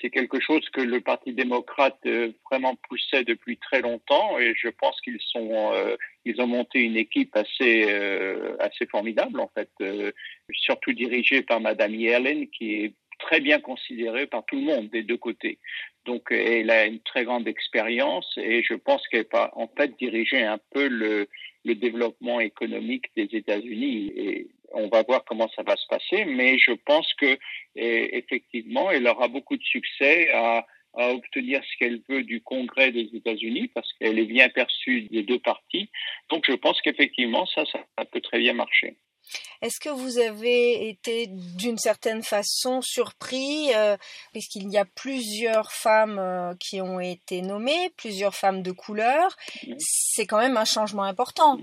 C'est quelque chose que le Parti démocrate euh, vraiment poussait depuis très longtemps et je pense qu'ils sont euh, ils ont monté une équipe assez euh, assez formidable en fait, surtout dirigée par Madame Yellen qui est très bien considérée par tout le monde des deux côtés. Donc elle a une très grande expérience et je pense qu'elle va en fait diriger un peu le le développement économique des États-Unis et on va voir comment ça va se passer, mais je pense que effectivement, elle aura beaucoup de succès à, obtenir ce qu'elle veut du Congrès des États-Unis parce qu'elle est bien perçue des deux parties. Donc, je pense qu'effectivement, ça, ça peut très bien marcher. Est-ce que vous avez été d'une certaine façon surpris, euh, puisqu'il y a plusieurs femmes euh, qui ont été nommées, plusieurs femmes de couleur? C'est quand même un changement important.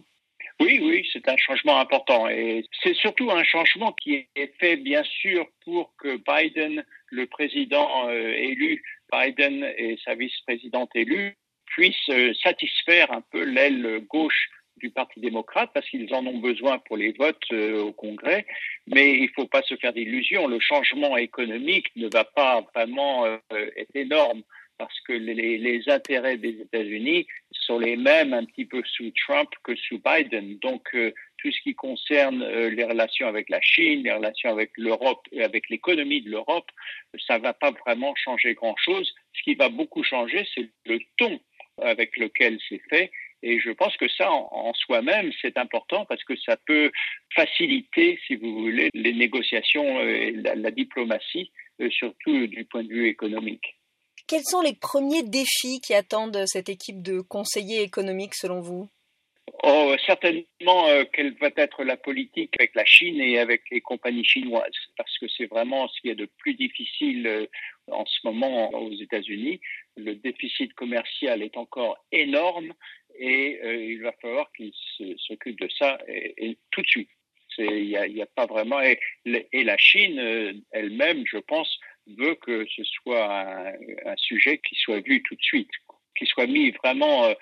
Oui, oui, c'est un changement important et c'est surtout un changement qui est fait bien sûr pour que Biden, le président euh, élu, Biden et sa vice-présidente élue puissent euh, satisfaire un peu l'aile gauche du Parti démocrate parce qu'ils en ont besoin pour les votes euh, au Congrès. Mais il ne faut pas se faire d'illusions. Le changement économique ne va pas vraiment être énorme parce que les, intérêts des États-Unis sont les mêmes un petit peu sous Trump que sous Biden. Donc, euh, tout ce qui concerne euh, les relations avec la Chine, les relations avec l'Europe et avec l'économie de l'Europe, ça va pas vraiment changer grand-chose. Ce qui va beaucoup changer, c'est le ton avec lequel c'est fait. Et je pense que ça, en, soi-même, c'est important parce que ça peut faciliter, si vous voulez, les négociations et la, diplomatie, euh, surtout du point de vue économique. Quels sont les premiers défis qui attendent cette équipe de conseillers économiques selon vous? Oh, certainement euh, quelle va être la politique avec la Chine et avec les compagnies chinoises, parce que c'est vraiment ce qu'il y a de plus difficile euh, en ce moment aux États-Unis. Le déficit commercial est encore énorme et euh, il va falloir qu'ils s'occupent de ça tout de suite. Il n'y a, pas vraiment et la Chine elle-même, je pense, veut que ce soit un, sujet qui soit vu tout de suite, qui soit mis vraiment euh,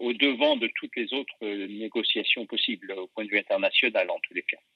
au devant de toutes les autres négociations possibles au point de vue international en tous les cas.